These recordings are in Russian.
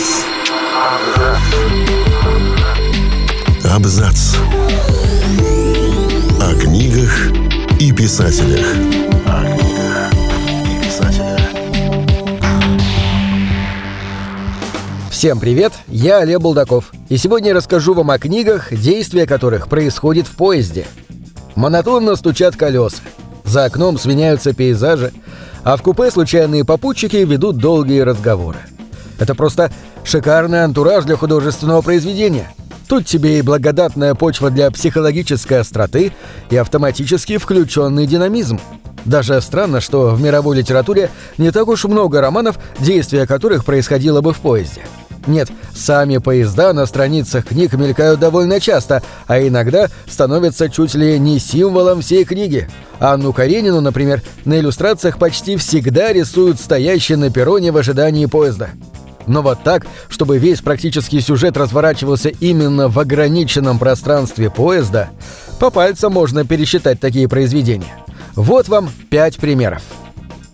Абзац. Абзац. О книгах и писателях. О книгах и писателях. Всем привет, я Олег Булдаков, и сегодня я расскажу вам о книгах, действия которых происходит в поезде. Монотонно стучат колеса, за окном сменяются пейзажи, а в купе случайные попутчики ведут долгие разговоры. Это просто шикарный антураж для художественного произведения. Тут тебе и благодатная почва для психологической остроты, и автоматически включенный динамизм. Даже странно, что в мировой литературе не так уж много романов, действия которых происходило бы в поезде. Нет, сами поезда на страницах книг мелькают довольно часто, а иногда становятся чуть ли не символом всей книги. Анну Каренину, например, на иллюстрациях почти всегда рисуют стоящие на перроне в ожидании поезда. Но вот так, чтобы весь практический сюжет разворачивался именно в ограниченном пространстве поезда, по пальцам можно пересчитать такие произведения. Вот вам пять примеров.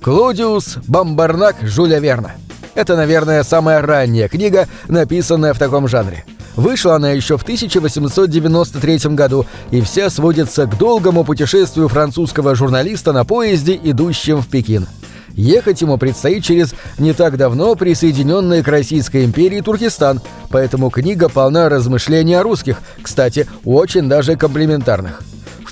Клодиус Бомбарнак Жюля Верна. Это, наверное, самая ранняя книга, написанная в таком жанре. Вышла она еще в 1893 году, и вся сводится к долгому путешествию французского журналиста на поезде, идущем в Пекин. Ехать ему предстоит через не так давно присоединенный к Российской империи Туркестан, поэтому книга полна размышлений о русских, кстати, очень даже комплиментарных.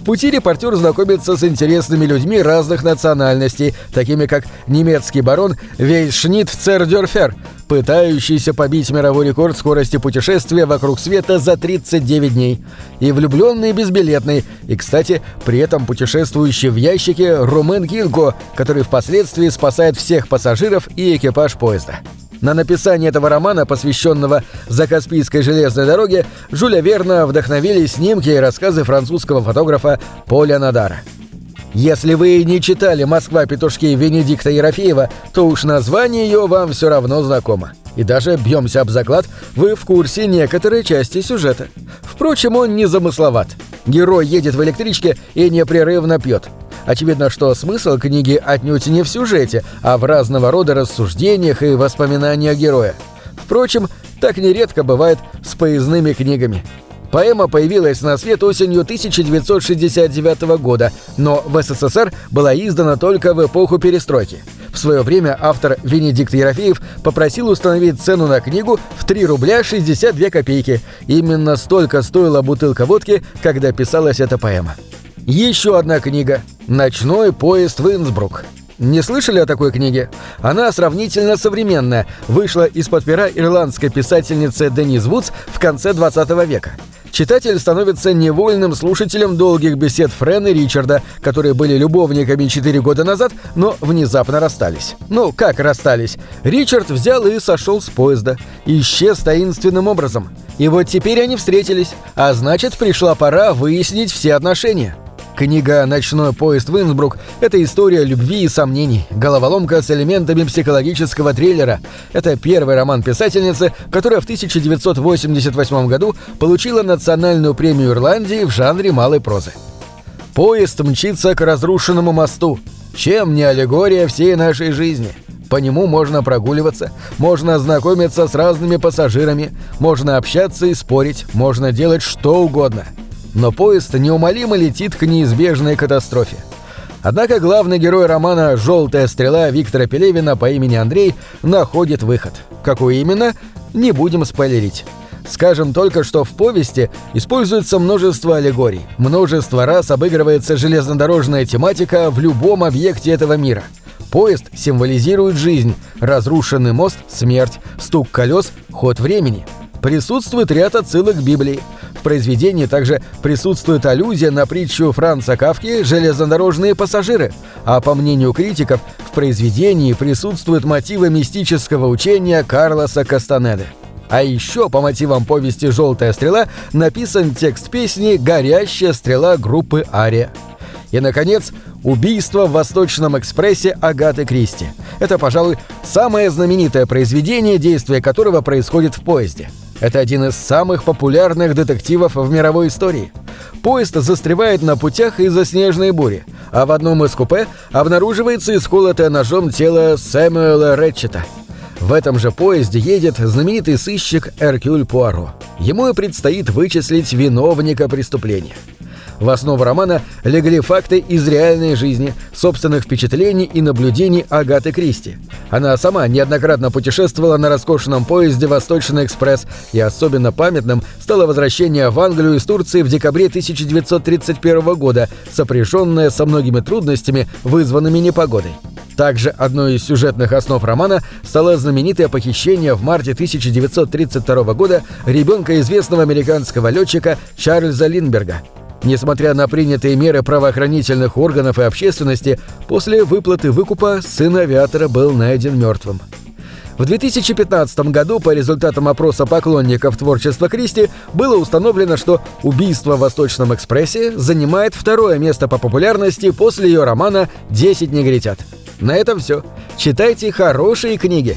Пути репортер знакомится с интересными людьми разных национальностей, такими как немецкий барон Вейшнит Цердерфер, пытающийся побить мировой рекорд скорости путешествия вокруг света за 39 дней, и влюбленный безбилетный, и, кстати, при этом путешествующий в ящике Румен Гинго, который впоследствии спасает всех пассажиров и экипаж поезда. На написание этого романа, посвященного Закаспийской железной дороге, Жюля Верна вдохновили снимки и рассказы французского фотографа Поля Надара. Если вы не читали «Москва. Петушки» Венедикта Ерофеева, то уж название ее вам все равно знакомо. И даже, бьемся об заклад, вы в курсе некоторой части сюжета. Впрочем, он не замысловат. Герой едет в электричке и непрерывно пьет. Очевидно, что смысл книги отнюдь не в сюжете, а в разного рода рассуждениях и воспоминаниях героя. Впрочем, так нередко бывает с поездными книгами. Поэма появилась на свет осенью 1969 года, но в СССР была издана только в эпоху перестройки. В свое время автор Венедикт Ерофеев попросил установить цену на книгу в 3 рубля 62 копейки. Именно столько стоила бутылка водки, когда писалась эта поэма. Еще одна книга «Ночной поезд в Инсбрук». Не слышали о такой книге? Она сравнительно современная, вышла из-под пера ирландской писательницы Денис Вудс в конце 20 века. Читатель становится невольным слушателем долгих бесед Френ и Ричарда, которые были любовниками 4 года назад, но внезапно расстались. Ну, как расстались? Ричард взял и сошел с поезда. Исчез таинственным образом. И вот теперь они встретились, а значит, пришла пора выяснить все отношения. Книга «Ночной поезд в Инсбрук» — это история любви и сомнений, головоломка с элементами психологического триллера. Это первый роман писательницы, которая в 1988 году получила национальную премию Ирландии в жанре малой прозы. Поезд мчится к разрушенному мосту. Чем не аллегория всей нашей жизни? По нему можно прогуливаться, можно знакомиться с разными пассажирами, можно общаться и спорить, можно делать что угодно — но поезд неумолимо летит к неизбежной катастрофе. Однако главный герой романа «Желтая стрела» Виктора Пелевина по имени Андрей находит выход. Какой именно, не будем спойлерить. Скажем только, что в повести используется множество аллегорий, множество раз обыгрывается железнодорожная тематика в любом объекте этого мира. Поезд символизирует жизнь, разрушенный мост – смерть, стук колес – ход времени. Присутствует ряд отсылок к Библии – произведении также присутствует аллюзия на притчу Франца Кавки «Железнодорожные пассажиры», а по мнению критиков, в произведении присутствуют мотивы мистического учения Карлоса Кастанеды. А еще по мотивам повести «Желтая стрела» написан текст песни «Горящая стрела» группы «Ария». И, наконец, «Убийство в Восточном экспрессе» Агаты Кристи. Это, пожалуй, самое знаменитое произведение, действие которого происходит в поезде – это один из самых популярных детективов в мировой истории. Поезд застревает на путях из-за снежной бури, а в одном из купе обнаруживается исколотое ножом тело Сэмюэла Рэтчета. В этом же поезде едет знаменитый сыщик Эркюль Пуаро. Ему и предстоит вычислить виновника преступления. В основу романа легли факты из реальной жизни, собственных впечатлений и наблюдений Агаты Кристи. Она сама неоднократно путешествовала на роскошном поезде «Восточный экспресс», и особенно памятным стало возвращение в Англию из Турции в декабре 1931 года, сопряженное со многими трудностями, вызванными непогодой. Также одной из сюжетных основ романа стало знаменитое похищение в марте 1932 года ребенка известного американского летчика Чарльза Линберга. Несмотря на принятые меры правоохранительных органов и общественности, после выплаты выкупа сын авиатора был найден мертвым. В 2015 году по результатам опроса поклонников творчества Кристи было установлено, что «Убийство в Восточном экспрессе» занимает второе место по популярности после ее романа «Десять негритят». На этом все. Читайте хорошие книги.